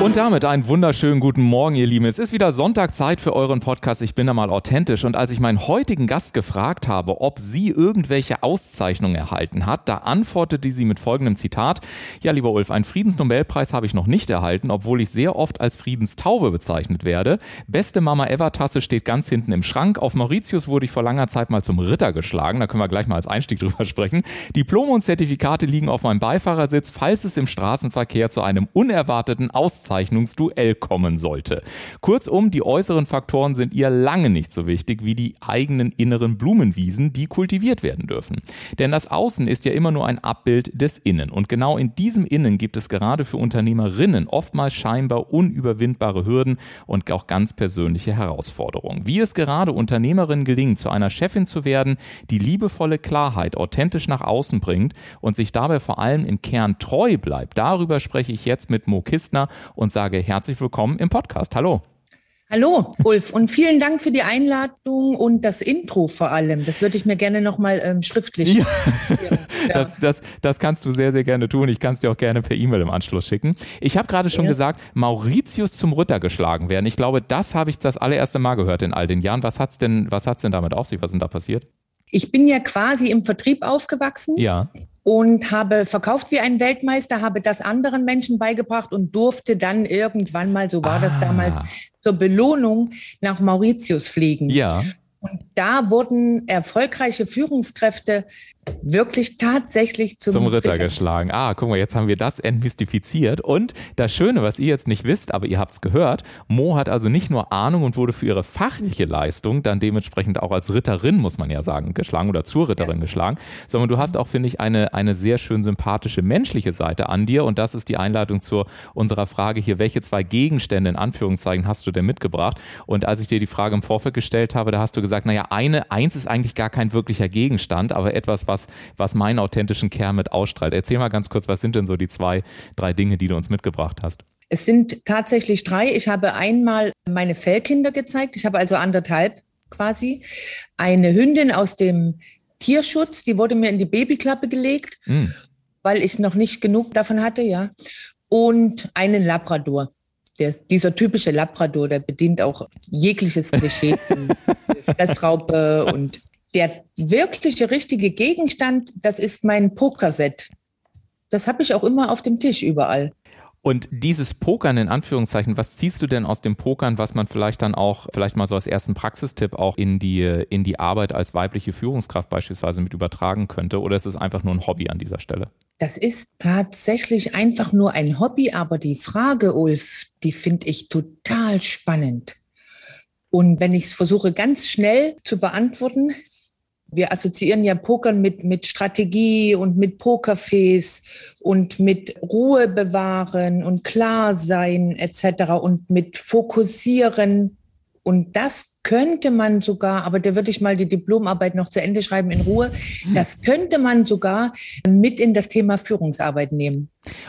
Und damit einen wunderschönen guten Morgen, ihr Lieben. Es ist wieder Sonntag Zeit für euren Podcast. Ich bin da mal authentisch. Und als ich meinen heutigen Gast gefragt habe, ob sie irgendwelche Auszeichnungen erhalten hat, da antwortete sie mit folgendem Zitat. Ja, lieber Ulf, einen Friedensnobelpreis habe ich noch nicht erhalten, obwohl ich sehr oft als Friedenstaube bezeichnet werde. Beste Mama Ever Tasse steht ganz hinten im Schrank. Auf Mauritius wurde ich vor langer Zeit mal zum Ritter geschlagen. Da können wir gleich mal als Einstieg drüber sprechen. Diplome und Zertifikate liegen auf meinem Beifahrersitz, falls es im Straßenverkehr zu einem unerwarteten Auszeichnung Auszeichnungsduell kommen sollte. Kurzum, die äußeren Faktoren sind ihr lange nicht so wichtig wie die eigenen inneren Blumenwiesen, die kultiviert werden dürfen. Denn das Außen ist ja immer nur ein Abbild des Innen. Und genau in diesem Innen gibt es gerade für Unternehmerinnen oftmals scheinbar unüberwindbare Hürden und auch ganz persönliche Herausforderungen. Wie es gerade Unternehmerinnen gelingt, zu einer Chefin zu werden, die liebevolle Klarheit authentisch nach außen bringt und sich dabei vor allem im Kern treu bleibt, darüber spreche ich jetzt mit Mo Kistner und sage herzlich willkommen im Podcast. Hallo. Hallo, Ulf, und vielen Dank für die Einladung und das Intro vor allem. Das würde ich mir gerne nochmal ähm, schriftlich. Ja. ja. Das, das, das kannst du sehr, sehr gerne tun. Ich kann es dir auch gerne per E-Mail im Anschluss schicken. Ich habe gerade schon ja. gesagt, Mauritius zum Ritter geschlagen werden. Ich glaube, das habe ich das allererste Mal gehört in all den Jahren. Was hat es denn, denn damit auf sich? Was ist denn da passiert? Ich bin ja quasi im Vertrieb aufgewachsen. Ja und habe verkauft wie ein Weltmeister, habe das anderen Menschen beigebracht und durfte dann irgendwann mal, so war ah. das damals, zur Belohnung nach Mauritius fliegen. Ja. Da wurden erfolgreiche Führungskräfte wirklich tatsächlich zum, zum Ritter, Ritter, geschlagen. Ah, guck mal, jetzt haben wir das entmystifiziert. Und das Schöne, was ihr jetzt nicht wisst, aber ihr habt es gehört, Mo hat also nicht nur Ahnung und wurde für ihre fachliche Leistung dann dementsprechend auch als Ritterin, muss man ja sagen, geschlagen oder zur Ritterin ja. geschlagen, sondern du hast auch, finde ich, eine, eine sehr schön sympathische menschliche Seite an dir. Und das ist die Einleitung zu unserer Frage hier, welche zwei Gegenstände in Anführungszeichen hast du denn mitgebracht? Und als ich dir die Frage im Vorfeld gestellt habe, da hast du gesagt, naja, eine, eins ist eigentlich gar kein wirklicher Gegenstand, aber etwas, was was, was meinen authentischen Kern mit ausstrahlt. Erzähl mal ganz kurz, was sind denn so die zwei, drei Dinge, die du uns mitgebracht hast? Es sind tatsächlich drei. Ich habe einmal meine Fellkinder gezeigt. Ich habe also anderthalb quasi. Eine Hündin aus dem Tierschutz, die wurde mir in die Babyklappe gelegt, mm. weil ich noch nicht genug davon hatte, ja. Und einen Labrador. Der, dieser typische Labrador, der bedient auch jegliches Klischee. Fressraupe und der wirkliche, richtige Gegenstand, das ist mein Pokerset. Das habe ich auch immer auf dem Tisch überall. Und dieses Pokern in Anführungszeichen, was ziehst du denn aus dem Pokern, was man vielleicht dann auch, vielleicht mal so als ersten Praxistipp auch in die, in die Arbeit als weibliche Führungskraft beispielsweise mit übertragen könnte? Oder ist es einfach nur ein Hobby an dieser Stelle? Das ist tatsächlich einfach nur ein Hobby, aber die Frage, Ulf, die finde ich total spannend. Und wenn ich es versuche ganz schnell zu beantworten, wir assoziieren ja Pokern mit, mit Strategie und mit Pokerface und mit Ruhe bewahren und klar sein etc. und mit fokussieren. Und das könnte man sogar, aber da würde ich mal die Diplomarbeit noch zu Ende schreiben in Ruhe, das könnte man sogar mit in das Thema Führungsarbeit nehmen.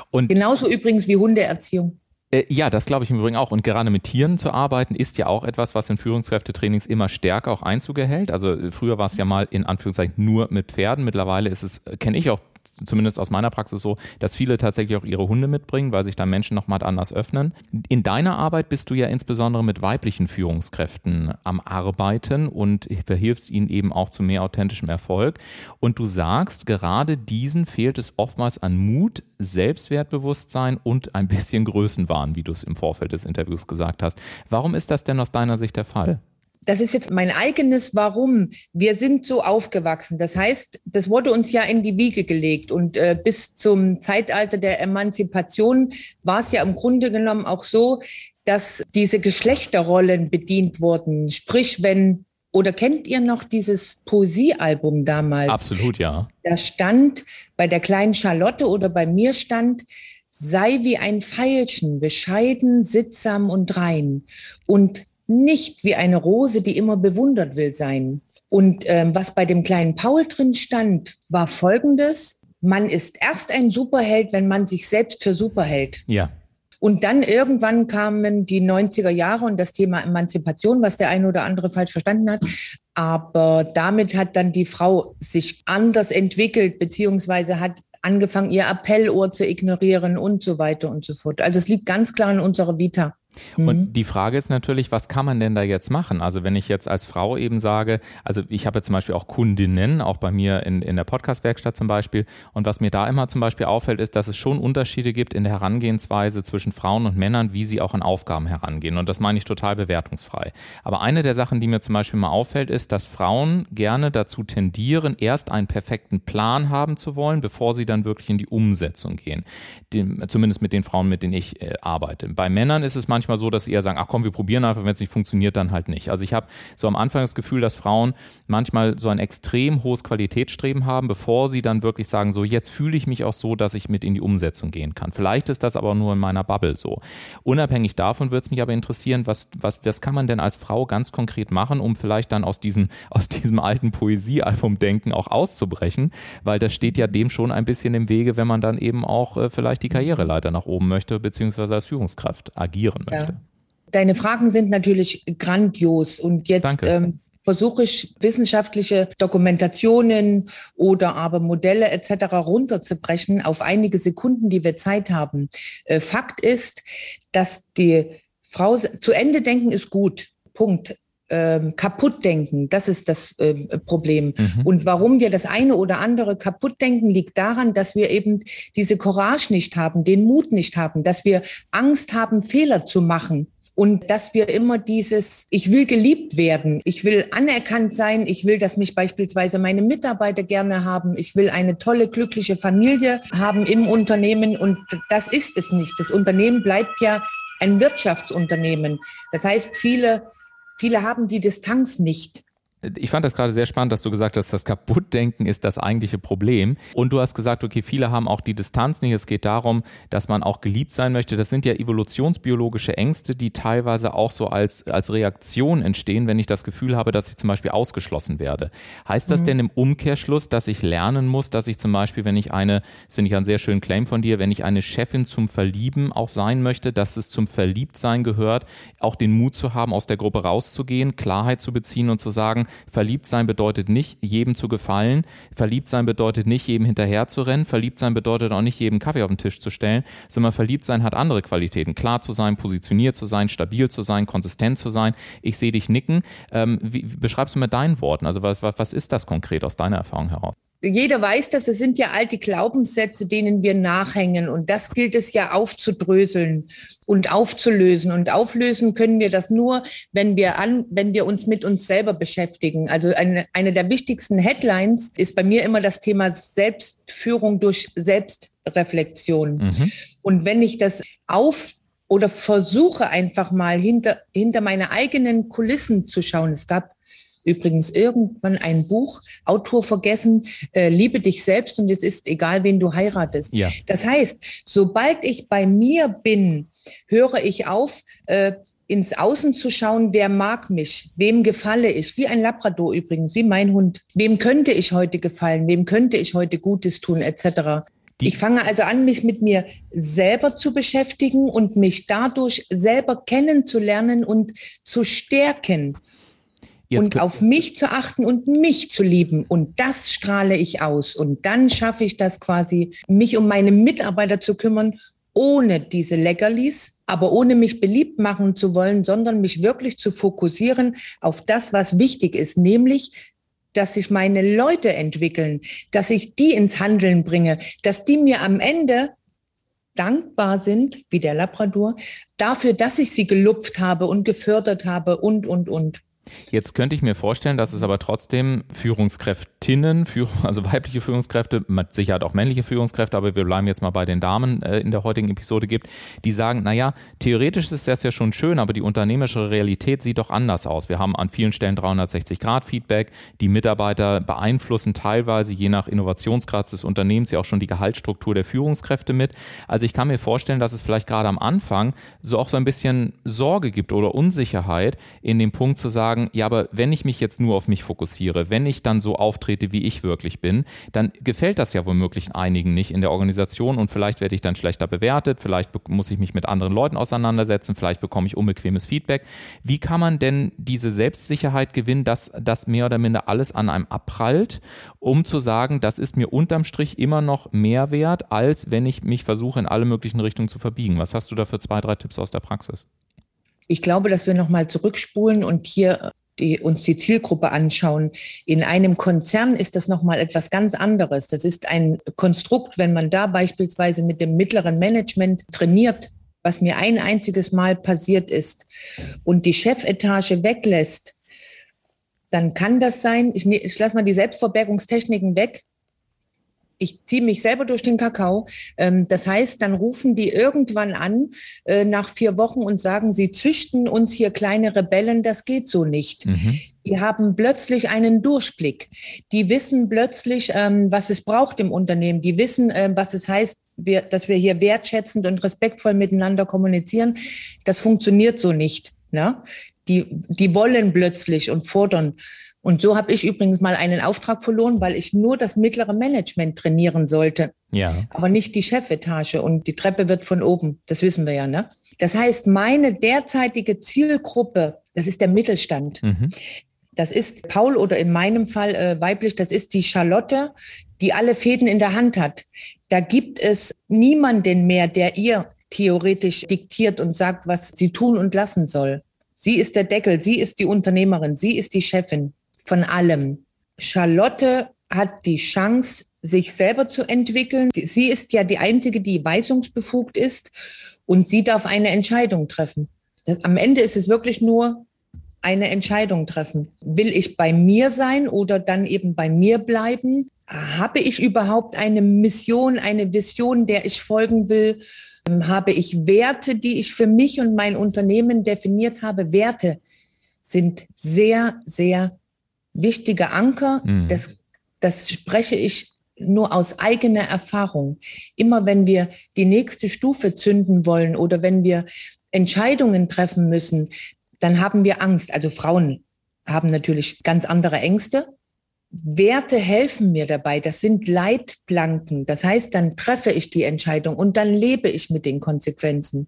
Und Genauso übrigens wie Hundeerziehung. Äh, ja, das glaube ich im Übrigen auch. Und gerade mit Tieren zu arbeiten, ist ja auch etwas, was in Führungskräftetrainings immer stärker auch Einzug erhält. Also äh, früher war es ja mal in Anführungszeichen nur mit Pferden. Mittlerweile ist es, äh, kenne ich auch zumindest aus meiner Praxis so, dass viele tatsächlich auch ihre Hunde mitbringen, weil sich da Menschen nochmal anders öffnen. In deiner Arbeit bist du ja insbesondere mit weiblichen Führungskräften am Arbeiten und verhilfst ihnen eben auch zu mehr authentischem Erfolg. Und du sagst, gerade diesen fehlt es oftmals an Mut, Selbstwertbewusstsein und ein bisschen Größenwahn, wie du es im Vorfeld des Interviews gesagt hast. Warum ist das denn aus deiner Sicht der Fall? Das ist jetzt mein eigenes Warum. Wir sind so aufgewachsen. Das heißt, das wurde uns ja in die Wiege gelegt. Und äh, bis zum Zeitalter der Emanzipation war es ja im Grunde genommen auch so, dass diese Geschlechterrollen bedient wurden. Sprich, wenn, oder kennt ihr noch dieses Poesiealbum damals? Absolut, ja. Da stand bei der kleinen Charlotte oder bei mir stand, sei wie ein Veilchen, bescheiden, sittsam und rein und nicht wie eine Rose, die immer bewundert will sein. Und ähm, was bei dem kleinen Paul drin stand, war folgendes. Man ist erst ein Superheld, wenn man sich selbst für super hält. Ja. Und dann irgendwann kamen die 90er Jahre und das Thema Emanzipation, was der eine oder andere falsch verstanden hat. Aber damit hat dann die Frau sich anders entwickelt, beziehungsweise hat angefangen, ihr Appellohr zu ignorieren und so weiter und so fort. Also es liegt ganz klar in unserer Vita. Und mhm. die Frage ist natürlich, was kann man denn da jetzt machen? Also wenn ich jetzt als Frau eben sage, also ich habe zum Beispiel auch Kundinnen, auch bei mir in, in der Podcast-Werkstatt zum Beispiel. Und was mir da immer zum Beispiel auffällt, ist, dass es schon Unterschiede gibt in der Herangehensweise zwischen Frauen und Männern, wie sie auch an Aufgaben herangehen. Und das meine ich total bewertungsfrei. Aber eine der Sachen, die mir zum Beispiel mal auffällt, ist, dass Frauen gerne dazu tendieren, erst einen perfekten Plan haben zu wollen, bevor sie dann wirklich in die Umsetzung gehen. Dem, zumindest mit den Frauen, mit denen ich äh, arbeite. Bei Männern ist es manchmal manchmal so, dass sie eher sagen, ach komm, wir probieren einfach, wenn es nicht funktioniert, dann halt nicht. Also ich habe so am Anfang das Gefühl, dass Frauen manchmal so ein extrem hohes Qualitätsstreben haben, bevor sie dann wirklich sagen, so jetzt fühle ich mich auch so, dass ich mit in die Umsetzung gehen kann. Vielleicht ist das aber nur in meiner Bubble so. Unabhängig davon würde es mich aber interessieren, was, was, was kann man denn als Frau ganz konkret machen, um vielleicht dann aus diesem, aus diesem alten Poesiealbum-Denken auch auszubrechen, weil das steht ja dem schon ein bisschen im Wege, wenn man dann eben auch äh, vielleicht die Karriereleiter nach oben möchte, beziehungsweise als Führungskraft agieren möchte. Ja. Deine Fragen sind natürlich grandios und jetzt ähm, versuche ich wissenschaftliche Dokumentationen oder aber Modelle etc. runterzubrechen auf einige Sekunden, die wir Zeit haben. Äh, Fakt ist, dass die Frau zu Ende denken ist gut. Punkt ähm, kaputt denken. Das ist das äh, Problem. Mhm. Und warum wir das eine oder andere kaputt denken, liegt daran, dass wir eben diese Courage nicht haben, den Mut nicht haben, dass wir Angst haben, Fehler zu machen. Und dass wir immer dieses, ich will geliebt werden, ich will anerkannt sein, ich will, dass mich beispielsweise meine Mitarbeiter gerne haben, ich will eine tolle, glückliche Familie haben im Unternehmen. Und das ist es nicht. Das Unternehmen bleibt ja ein Wirtschaftsunternehmen. Das heißt, viele Viele haben die Distanz nicht ich fand das gerade sehr spannend, dass du gesagt hast, das Kaputtdenken ist das eigentliche Problem. Und du hast gesagt, okay, viele haben auch die Distanz nicht. Es geht darum, dass man auch geliebt sein möchte. Das sind ja evolutionsbiologische Ängste, die teilweise auch so als, als Reaktion entstehen, wenn ich das Gefühl habe, dass ich zum Beispiel ausgeschlossen werde. Heißt das mhm. denn im Umkehrschluss, dass ich lernen muss, dass ich zum Beispiel, wenn ich eine, finde ich einen sehr schönen Claim von dir, wenn ich eine Chefin zum Verlieben auch sein möchte, dass es zum Verliebtsein gehört, auch den Mut zu haben, aus der Gruppe rauszugehen, Klarheit zu beziehen und zu sagen, verliebt sein bedeutet nicht, jedem zu gefallen. Verliebt sein bedeutet nicht, jedem hinterher zu rennen. Verliebt sein bedeutet auch nicht, jedem Kaffee auf den Tisch zu stellen, sondern verliebt sein hat andere Qualitäten. Klar zu sein, positioniert zu sein, stabil zu sein, konsistent zu sein. Ich sehe dich nicken. Ähm, wie, beschreibst du mit deinen Worten? Also was, was ist das konkret aus deiner Erfahrung heraus? Jeder weiß das, es sind ja alte Glaubenssätze, denen wir nachhängen. Und das gilt es ja aufzudröseln und aufzulösen. Und auflösen können wir das nur, wenn wir an, wenn wir uns mit uns selber beschäftigen. Also eine, eine der wichtigsten Headlines ist bei mir immer das Thema Selbstführung durch Selbstreflexion. Mhm. Und wenn ich das auf oder versuche einfach mal hinter, hinter meine eigenen Kulissen zu schauen. Es gab übrigens irgendwann ein Buch, Autor vergessen, äh, liebe dich selbst und es ist egal, wen du heiratest. Ja. Das heißt, sobald ich bei mir bin, höre ich auf, äh, ins Außen zu schauen, wer mag mich, wem gefalle ich, wie ein Labrador übrigens, wie mein Hund, wem könnte ich heute gefallen, wem könnte ich heute Gutes tun, etc. ich fange also an, mich mit mir selber zu beschäftigen und mich dadurch selber kennenzulernen und zu stärken. Jetzt und auf mich zu achten und mich zu lieben. Und das strahle ich aus. Und dann schaffe ich das quasi, mich um meine Mitarbeiter zu kümmern, ohne diese Leckerlis, aber ohne mich beliebt machen zu wollen, sondern mich wirklich zu fokussieren auf das, was wichtig ist, nämlich dass sich meine Leute entwickeln, dass ich die ins Handeln bringe, dass die mir am Ende dankbar sind, wie der Labrador, dafür, dass ich sie gelupft habe und gefördert habe und, und, und. Jetzt könnte ich mir vorstellen, dass es aber trotzdem Führungskräftinnen, also weibliche Führungskräfte, mit Sicherheit auch männliche Führungskräfte, aber wir bleiben jetzt mal bei den Damen äh, in der heutigen Episode gibt, die sagen, naja, theoretisch ist das ja schon schön, aber die unternehmerische Realität sieht doch anders aus. Wir haben an vielen Stellen 360-Grad-Feedback, die Mitarbeiter beeinflussen teilweise je nach Innovationsgrad des Unternehmens ja auch schon die Gehaltsstruktur der Führungskräfte mit. Also ich kann mir vorstellen, dass es vielleicht gerade am Anfang so auch so ein bisschen Sorge gibt oder Unsicherheit in dem Punkt zu sagen, sagen, ja, aber wenn ich mich jetzt nur auf mich fokussiere, wenn ich dann so auftrete, wie ich wirklich bin, dann gefällt das ja womöglich einigen nicht in der Organisation und vielleicht werde ich dann schlechter bewertet, vielleicht muss ich mich mit anderen Leuten auseinandersetzen, vielleicht bekomme ich unbequemes Feedback. Wie kann man denn diese Selbstsicherheit gewinnen, dass das mehr oder minder alles an einem abprallt, um zu sagen, das ist mir unterm Strich immer noch mehr wert, als wenn ich mich versuche, in alle möglichen Richtungen zu verbiegen? Was hast du da für zwei, drei Tipps aus der Praxis? Ich glaube, dass wir nochmal zurückspulen und hier die, uns die Zielgruppe anschauen. In einem Konzern ist das nochmal etwas ganz anderes. Das ist ein Konstrukt, wenn man da beispielsweise mit dem mittleren Management trainiert, was mir ein einziges Mal passiert ist und die Chefetage weglässt, dann kann das sein, ich, ich lasse mal die Selbstverbergungstechniken weg, ich ziehe mich selber durch den Kakao. Ähm, das heißt, dann rufen die irgendwann an äh, nach vier Wochen und sagen, sie züchten uns hier kleine Rebellen, das geht so nicht. Mhm. Die haben plötzlich einen Durchblick. Die wissen plötzlich, ähm, was es braucht im Unternehmen. Die wissen, äh, was es heißt, dass wir hier wertschätzend und respektvoll miteinander kommunizieren. Das funktioniert so nicht. Ne? Die, die wollen plötzlich und fordern. Und so habe ich übrigens mal einen Auftrag verloren, weil ich nur das mittlere Management trainieren sollte. Ja. Aber nicht die Chefetage. Und die Treppe wird von oben. Das wissen wir ja, ne? Das heißt, meine derzeitige Zielgruppe, das ist der Mittelstand. Mhm. Das ist Paul oder in meinem Fall äh, weiblich, das ist die Charlotte, die alle Fäden in der Hand hat. Da gibt es niemanden mehr, der ihr theoretisch diktiert und sagt, was sie tun und lassen soll. Sie ist der Deckel, sie ist die Unternehmerin, sie ist die Chefin von allem. Charlotte hat die Chance, sich selber zu entwickeln. Sie ist ja die Einzige, die weisungsbefugt ist und sie darf eine Entscheidung treffen. Am Ende ist es wirklich nur eine Entscheidung treffen. Will ich bei mir sein oder dann eben bei mir bleiben? Habe ich überhaupt eine Mission, eine Vision, der ich folgen will? Habe ich Werte, die ich für mich und mein Unternehmen definiert habe? Werte sind sehr, sehr wichtige Anker. Mhm. Das, das spreche ich nur aus eigener Erfahrung. Immer wenn wir die nächste Stufe zünden wollen oder wenn wir Entscheidungen treffen müssen, dann haben wir Angst. Also Frauen haben natürlich ganz andere Ängste. Werte helfen mir dabei. Das sind Leitplanken. Das heißt, dann treffe ich die Entscheidung und dann lebe ich mit den Konsequenzen.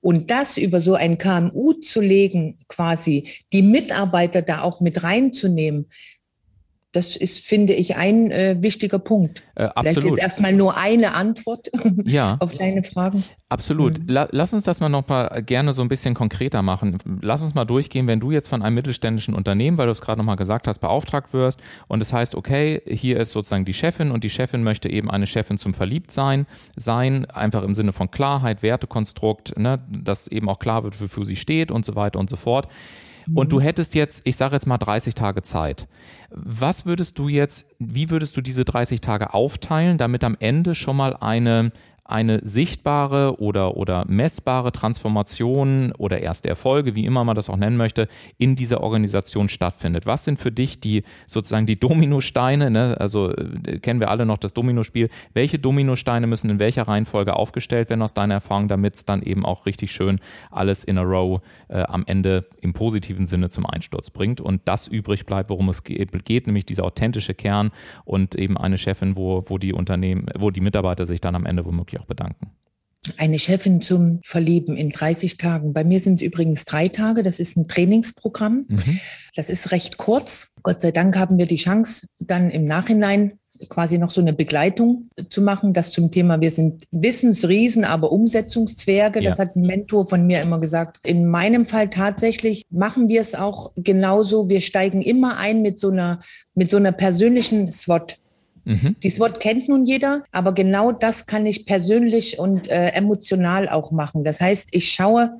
Und das über so ein KMU zu legen, quasi die Mitarbeiter da auch mit reinzunehmen, das ist, finde ich, ein äh, wichtiger Punkt. Äh, absolut. Vielleicht jetzt erstmal nur eine Antwort ja. auf deine Fragen. Absolut. Mhm. La lass uns das mal noch mal gerne so ein bisschen konkreter machen. Lass uns mal durchgehen, wenn du jetzt von einem mittelständischen Unternehmen, weil du es gerade noch mal gesagt hast, beauftragt wirst und es das heißt, okay, hier ist sozusagen die Chefin und die Chefin möchte eben eine Chefin zum Verliebtsein sein, einfach im Sinne von Klarheit, Wertekonstrukt, ne, dass eben auch klar wird, wofür sie steht und so weiter und so fort. Und du mhm. hättest jetzt, ich sage jetzt mal 30 Tage Zeit. Was würdest du jetzt, wie würdest du diese 30 Tage aufteilen, damit am Ende schon mal eine eine sichtbare oder, oder messbare Transformation oder erste Erfolge, wie immer man das auch nennen möchte, in dieser Organisation stattfindet. Was sind für dich die sozusagen die Dominosteine? Ne? Also äh, kennen wir alle noch das Dominospiel. Welche Dominosteine müssen in welcher Reihenfolge aufgestellt werden aus deiner Erfahrung, damit es dann eben auch richtig schön alles in a row äh, am Ende im positiven Sinne zum Einsturz bringt und das übrig bleibt, worum es geht, nämlich dieser authentische Kern und eben eine Chefin, wo, wo die Unternehmen, wo die Mitarbeiter sich dann am Ende womöglich auch bedanken? Eine Chefin zum Verlieben in 30 Tagen. Bei mir sind es übrigens drei Tage. Das ist ein Trainingsprogramm. Mhm. Das ist recht kurz. Gott sei Dank haben wir die Chance, dann im Nachhinein quasi noch so eine Begleitung zu machen. Das zum Thema, wir sind Wissensriesen, aber Umsetzungszwerge. Ja. Das hat ein Mentor von mir immer gesagt. In meinem Fall tatsächlich machen wir es auch genauso. Wir steigen immer ein mit so einer, mit so einer persönlichen SWOT. Mhm. Dieses Wort kennt nun jeder, aber genau das kann ich persönlich und äh, emotional auch machen. Das heißt, ich schaue,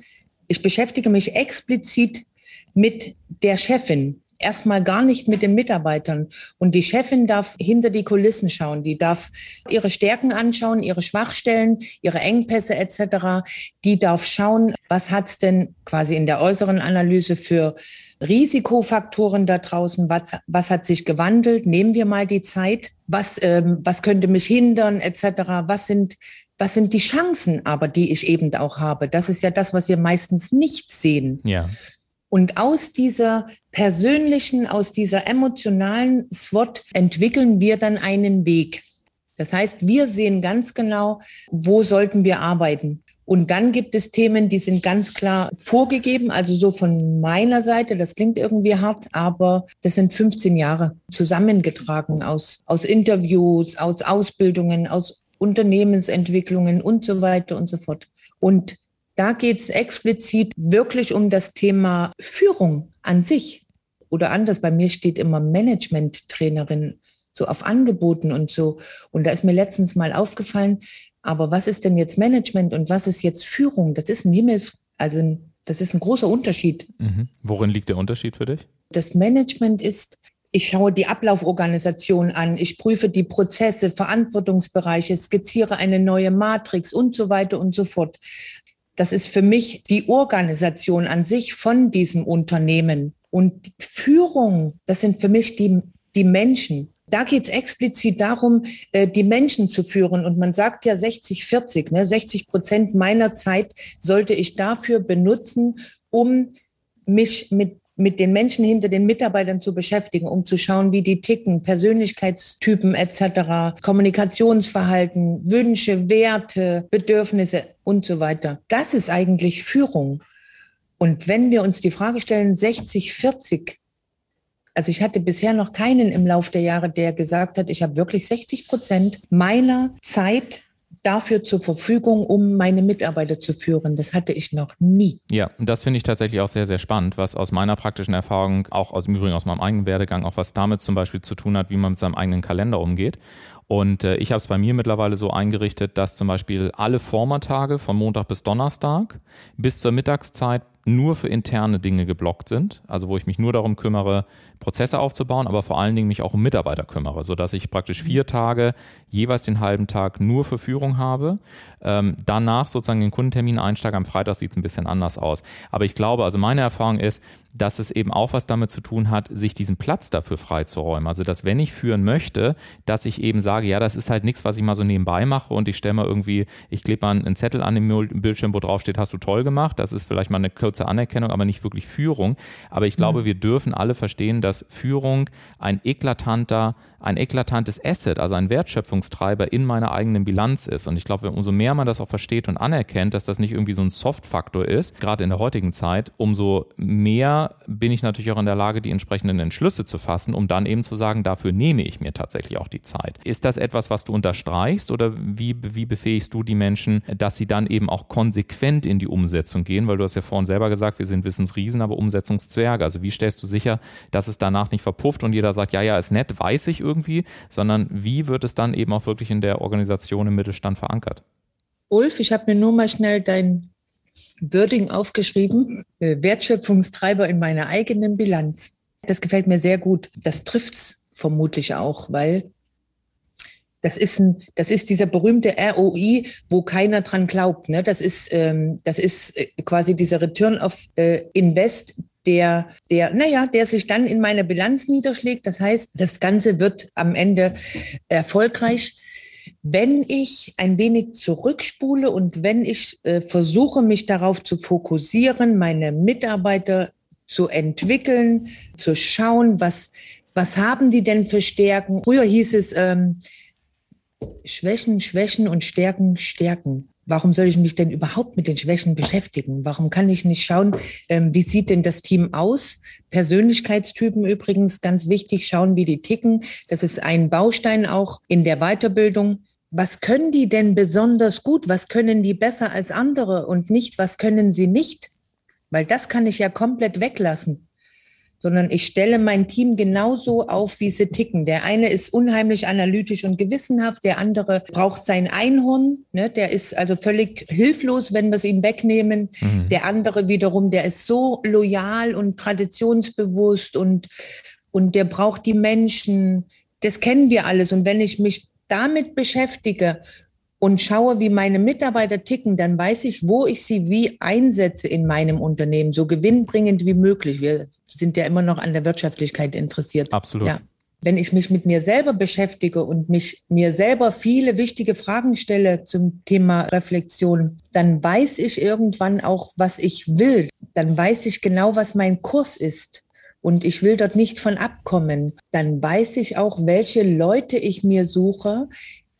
ich beschäftige mich explizit mit der Chefin, erstmal gar nicht mit den Mitarbeitern. Und die Chefin darf hinter die Kulissen schauen. Die darf ihre Stärken anschauen, ihre Schwachstellen, ihre Engpässe etc. Die darf schauen, was hat es denn quasi in der äußeren Analyse für Risikofaktoren da draußen, was, was hat sich gewandelt? Nehmen wir mal die Zeit. Was, ähm, was könnte mich hindern, etc. Was sind, was sind die Chancen aber, die ich eben auch habe? Das ist ja das, was wir meistens nicht sehen. Ja. Und aus dieser persönlichen, aus dieser emotionalen SWOT entwickeln wir dann einen Weg. Das heißt, wir sehen ganz genau, wo sollten wir arbeiten. Und dann gibt es Themen, die sind ganz klar vorgegeben, also so von meiner Seite, das klingt irgendwie hart, aber das sind 15 Jahre zusammengetragen aus, aus Interviews, aus Ausbildungen, aus Unternehmensentwicklungen und so weiter und so fort. Und da geht es explizit wirklich um das Thema Führung an sich. Oder anders, bei mir steht immer Management-Trainerin so auf Angeboten und so. Und da ist mir letztens mal aufgefallen, aber was ist denn jetzt Management und was ist jetzt Führung? Das ist ein Himmel, also ein, das ist ein großer Unterschied. Mhm. Worin liegt der Unterschied für dich? Das Management ist, ich schaue die Ablauforganisation an, ich prüfe die Prozesse, Verantwortungsbereiche, skizziere eine neue Matrix und so weiter und so fort. Das ist für mich die Organisation an sich von diesem Unternehmen. Und Führung, das sind für mich die, die Menschen. Da geht es explizit darum, äh, die Menschen zu führen. Und man sagt ja 60, 40, ne? 60 Prozent meiner Zeit sollte ich dafür benutzen, um mich mit mit den Menschen hinter den Mitarbeitern zu beschäftigen, um zu schauen, wie die ticken, Persönlichkeitstypen etc., Kommunikationsverhalten, Wünsche, Werte, Bedürfnisse und so weiter. Das ist eigentlich Führung. Und wenn wir uns die Frage stellen, 60, 40, also ich hatte bisher noch keinen im Laufe der Jahre, der gesagt hat, ich habe wirklich 60 Prozent meiner Zeit dafür zur Verfügung, um meine Mitarbeiter zu führen. Das hatte ich noch nie. Ja, und das finde ich tatsächlich auch sehr, sehr spannend, was aus meiner praktischen Erfahrung, auch aus im Übrigen aus meinem eigenen Werdegang, auch was damit zum Beispiel zu tun hat, wie man mit seinem eigenen Kalender umgeht. Und äh, ich habe es bei mir mittlerweile so eingerichtet, dass zum Beispiel alle Vormittage von Montag bis Donnerstag bis zur Mittagszeit nur für interne Dinge geblockt sind, also wo ich mich nur darum kümmere, Prozesse aufzubauen, aber vor allen Dingen mich auch um Mitarbeiter kümmere, sodass ich praktisch vier Tage jeweils den halben Tag nur für Führung habe. Ähm, danach sozusagen den Kundentermin einsteige. Am Freitag sieht es ein bisschen anders aus. Aber ich glaube, also meine Erfahrung ist, dass es eben auch was damit zu tun hat, sich diesen Platz dafür freizuräumen. Also, dass wenn ich führen möchte, dass ich eben sage, ja, das ist halt nichts, was ich mal so nebenbei mache und ich stelle mal irgendwie, ich klebe mal einen Zettel an dem Bildschirm, wo drauf steht, hast du toll gemacht. Das ist vielleicht mal eine kurze Anerkennung, aber nicht wirklich Führung. Aber ich glaube, mhm. wir dürfen alle verstehen, dass Führung ein eklatanter ein eklatantes Asset, also ein Wertschöpfungstreiber in meiner eigenen Bilanz ist. Und ich glaube, umso mehr man das auch versteht und anerkennt, dass das nicht irgendwie so ein Soft-Faktor ist, gerade in der heutigen Zeit, umso mehr bin ich natürlich auch in der Lage, die entsprechenden Entschlüsse zu fassen, um dann eben zu sagen, dafür nehme ich mir tatsächlich auch die Zeit. Ist das etwas, was du unterstreichst oder wie, wie befähigst du die Menschen, dass sie dann eben auch konsequent in die Umsetzung gehen? Weil du hast ja vorhin selber gesagt, wir sind Wissensriesen, aber Umsetzungszwerge. Also wie stellst du sicher, dass es danach nicht verpufft und jeder sagt, ja, ja, ist nett, weiß ich irgendwie, sondern wie wird es dann eben auch wirklich in der Organisation im Mittelstand verankert? Ulf, ich habe mir nur mal schnell dein Wording aufgeschrieben, äh, Wertschöpfungstreiber in meiner eigenen Bilanz. Das gefällt mir sehr gut. Das trifft es vermutlich auch, weil das ist, ein, das ist dieser berühmte ROI, wo keiner dran glaubt. Ne? Das, ist, ähm, das ist äh, quasi dieser Return of äh, Invest, der, der, naja, der sich dann in meiner Bilanz niederschlägt. Das heißt, das Ganze wird am Ende erfolgreich. Wenn ich ein wenig zurückspule und wenn ich äh, versuche, mich darauf zu fokussieren, meine Mitarbeiter zu entwickeln, zu schauen, was, was haben die denn für Stärken? Früher hieß es ähm, Schwächen, Schwächen und Stärken, Stärken. Warum soll ich mich denn überhaupt mit den Schwächen beschäftigen? Warum kann ich nicht schauen, ähm, wie sieht denn das Team aus? Persönlichkeitstypen übrigens ganz wichtig, schauen, wie die ticken. Das ist ein Baustein auch in der Weiterbildung. Was können die denn besonders gut? Was können die besser als andere und nicht, was können sie nicht? Weil das kann ich ja komplett weglassen. Sondern ich stelle mein Team genauso auf, wie sie ticken. Der eine ist unheimlich analytisch und gewissenhaft, der andere braucht sein Einhorn, ne? der ist also völlig hilflos, wenn wir es ihm wegnehmen. Mhm. Der andere wiederum, der ist so loyal und traditionsbewusst und, und der braucht die Menschen. Das kennen wir alles. Und wenn ich mich damit beschäftige und schaue, wie meine Mitarbeiter ticken, dann weiß ich, wo ich sie wie einsetze in meinem Unternehmen, so gewinnbringend wie möglich. Wir sind ja immer noch an der Wirtschaftlichkeit interessiert. Absolut. Ja. Wenn ich mich mit mir selber beschäftige und mich mir selber viele wichtige Fragen stelle zum Thema Reflexion, dann weiß ich irgendwann auch, was ich will. Dann weiß ich genau, was mein Kurs ist und ich will dort nicht von abkommen, dann weiß ich auch, welche Leute ich mir suche,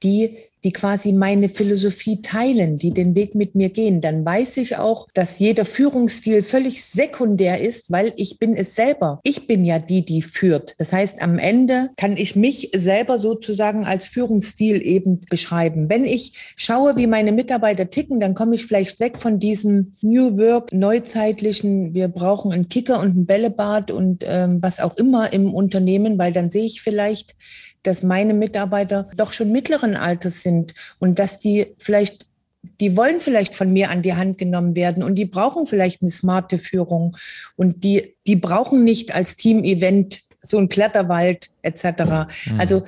die die quasi meine Philosophie teilen, die den Weg mit mir gehen, dann weiß ich auch, dass jeder Führungsstil völlig sekundär ist, weil ich bin es selber. Ich bin ja die, die führt. Das heißt, am Ende kann ich mich selber sozusagen als Führungsstil eben beschreiben. Wenn ich schaue, wie meine Mitarbeiter ticken, dann komme ich vielleicht weg von diesem New Work, neuzeitlichen, wir brauchen einen Kicker und ein Bällebad und ähm, was auch immer im Unternehmen, weil dann sehe ich vielleicht, dass meine Mitarbeiter doch schon mittleren Alters sind und dass die vielleicht die wollen vielleicht von mir an die Hand genommen werden und die brauchen vielleicht eine smarte Führung und die, die brauchen nicht als Team-Event so ein Kletterwald etc. Mhm. Also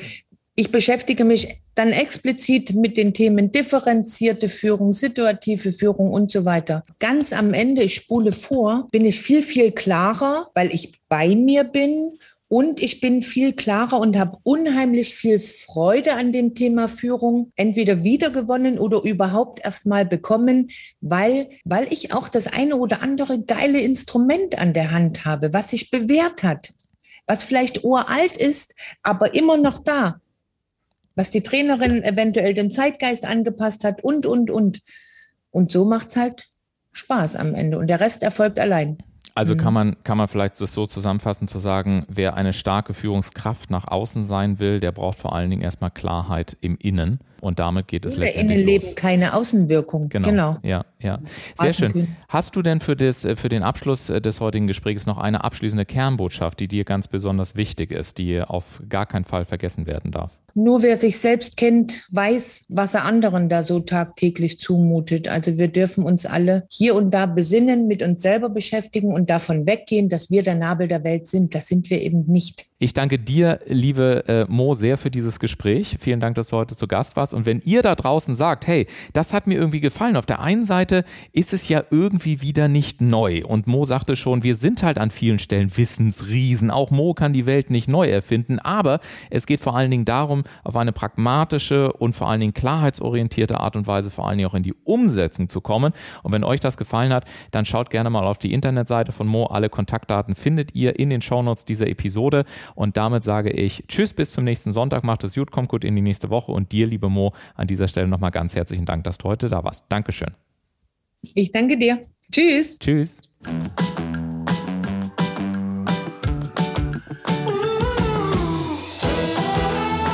ich beschäftige mich dann explizit mit den Themen differenzierte Führung, situative Führung und so weiter. Ganz am Ende, ich spule vor, bin ich viel, viel klarer, weil ich bei mir bin und ich bin viel klarer und habe unheimlich viel Freude an dem Thema Führung, entweder wiedergewonnen oder überhaupt erst mal bekommen, weil, weil ich auch das eine oder andere geile Instrument an der Hand habe, was sich bewährt hat, was vielleicht uralt ist, aber immer noch da, was die Trainerin eventuell dem Zeitgeist angepasst hat und, und, und. Und so macht es halt Spaß am Ende und der Rest erfolgt allein. Also mhm. kann man, kann man vielleicht das so zusammenfassen, zu sagen, wer eine starke Führungskraft nach außen sein will, der braucht vor allen Dingen erstmal Klarheit im Innen. Und damit geht es letztendlich Innenleben los. keine Außenwirkung. Genau. genau. Ja, ja. Sehr schön. Hast du denn für, das, für den Abschluss des heutigen Gesprächs noch eine abschließende Kernbotschaft, die dir ganz besonders wichtig ist, die auf gar keinen Fall vergessen werden darf? Nur wer sich selbst kennt, weiß, was er anderen da so tagtäglich zumutet. Also wir dürfen uns alle hier und da besinnen, mit uns selber beschäftigen und davon weggehen, dass wir der Nabel der Welt sind. Das sind wir eben nicht. Ich danke dir, liebe äh, Mo, sehr für dieses Gespräch. Vielen Dank, dass du heute zu Gast warst. Und wenn ihr da draußen sagt, hey, das hat mir irgendwie gefallen, auf der einen Seite ist es ja irgendwie wieder nicht neu. Und Mo sagte schon, wir sind halt an vielen Stellen Wissensriesen. Auch Mo kann die Welt nicht neu erfinden. Aber es geht vor allen Dingen darum, auf eine pragmatische und vor allen Dingen klarheitsorientierte Art und Weise vor allen Dingen auch in die Umsetzung zu kommen. Und wenn euch das gefallen hat, dann schaut gerne mal auf die Internetseite von Mo. Alle Kontaktdaten findet ihr in den Shownotes dieser Episode. Und damit sage ich Tschüss, bis zum nächsten Sonntag. Macht es gut, kommt gut in die nächste Woche. Und dir, liebe Mo, an dieser Stelle nochmal ganz herzlichen Dank, dass du heute da warst. Dankeschön. Ich danke dir. Tschüss. Tschüss.